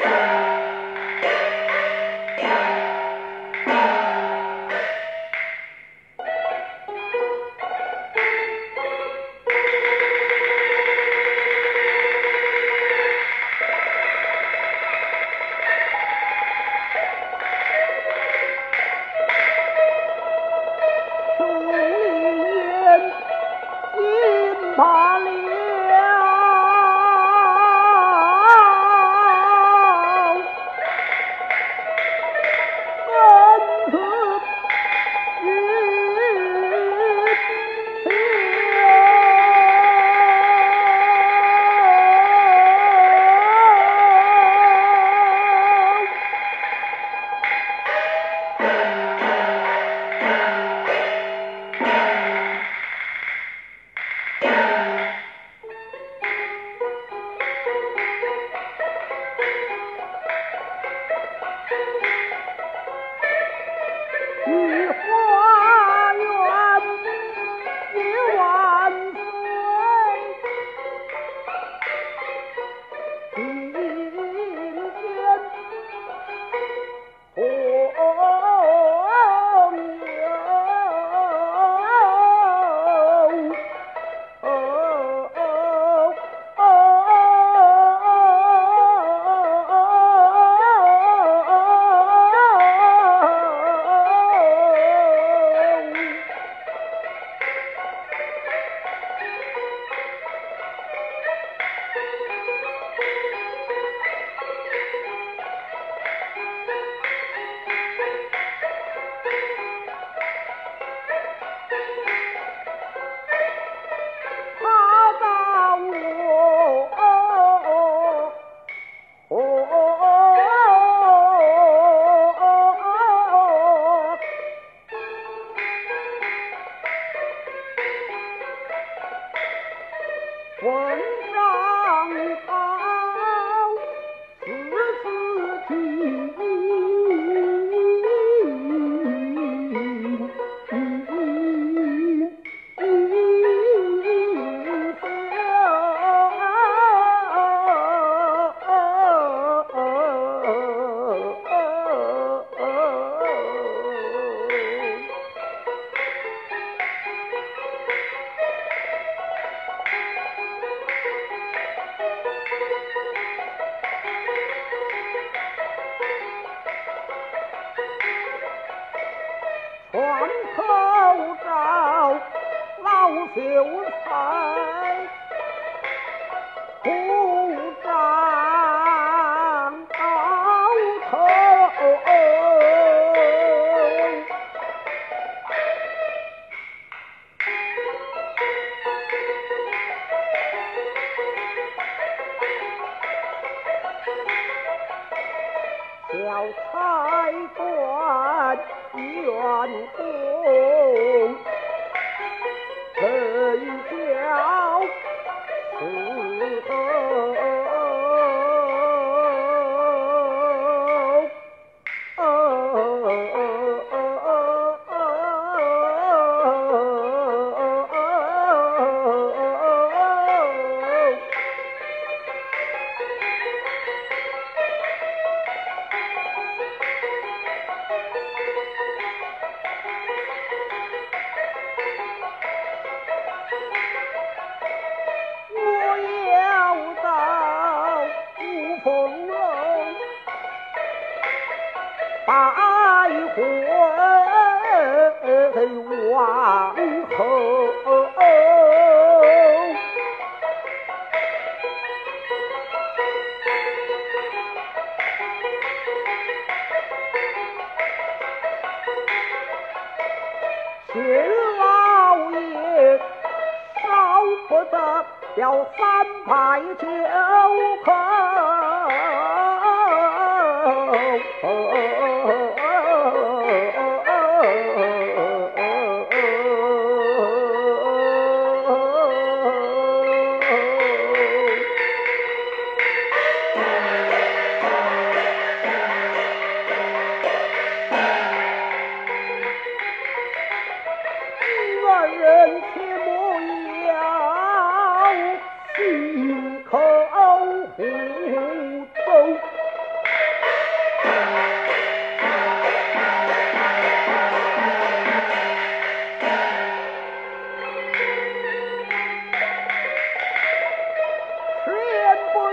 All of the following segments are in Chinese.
Yeah. 混账啊。秀才，红掌高头，小财官怨公。再回王侯，秦老爷少不得要三拜九叩。口不通，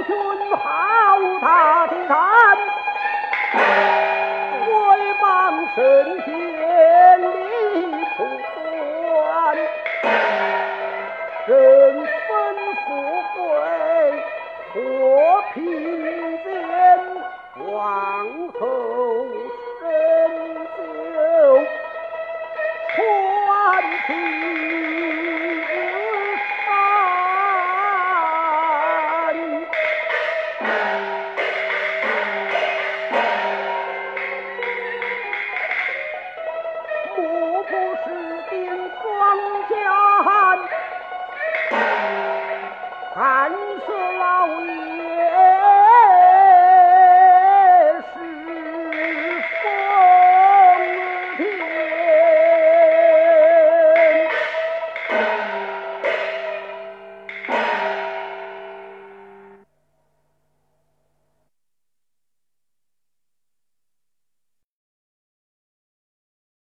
天不寒。是老爷。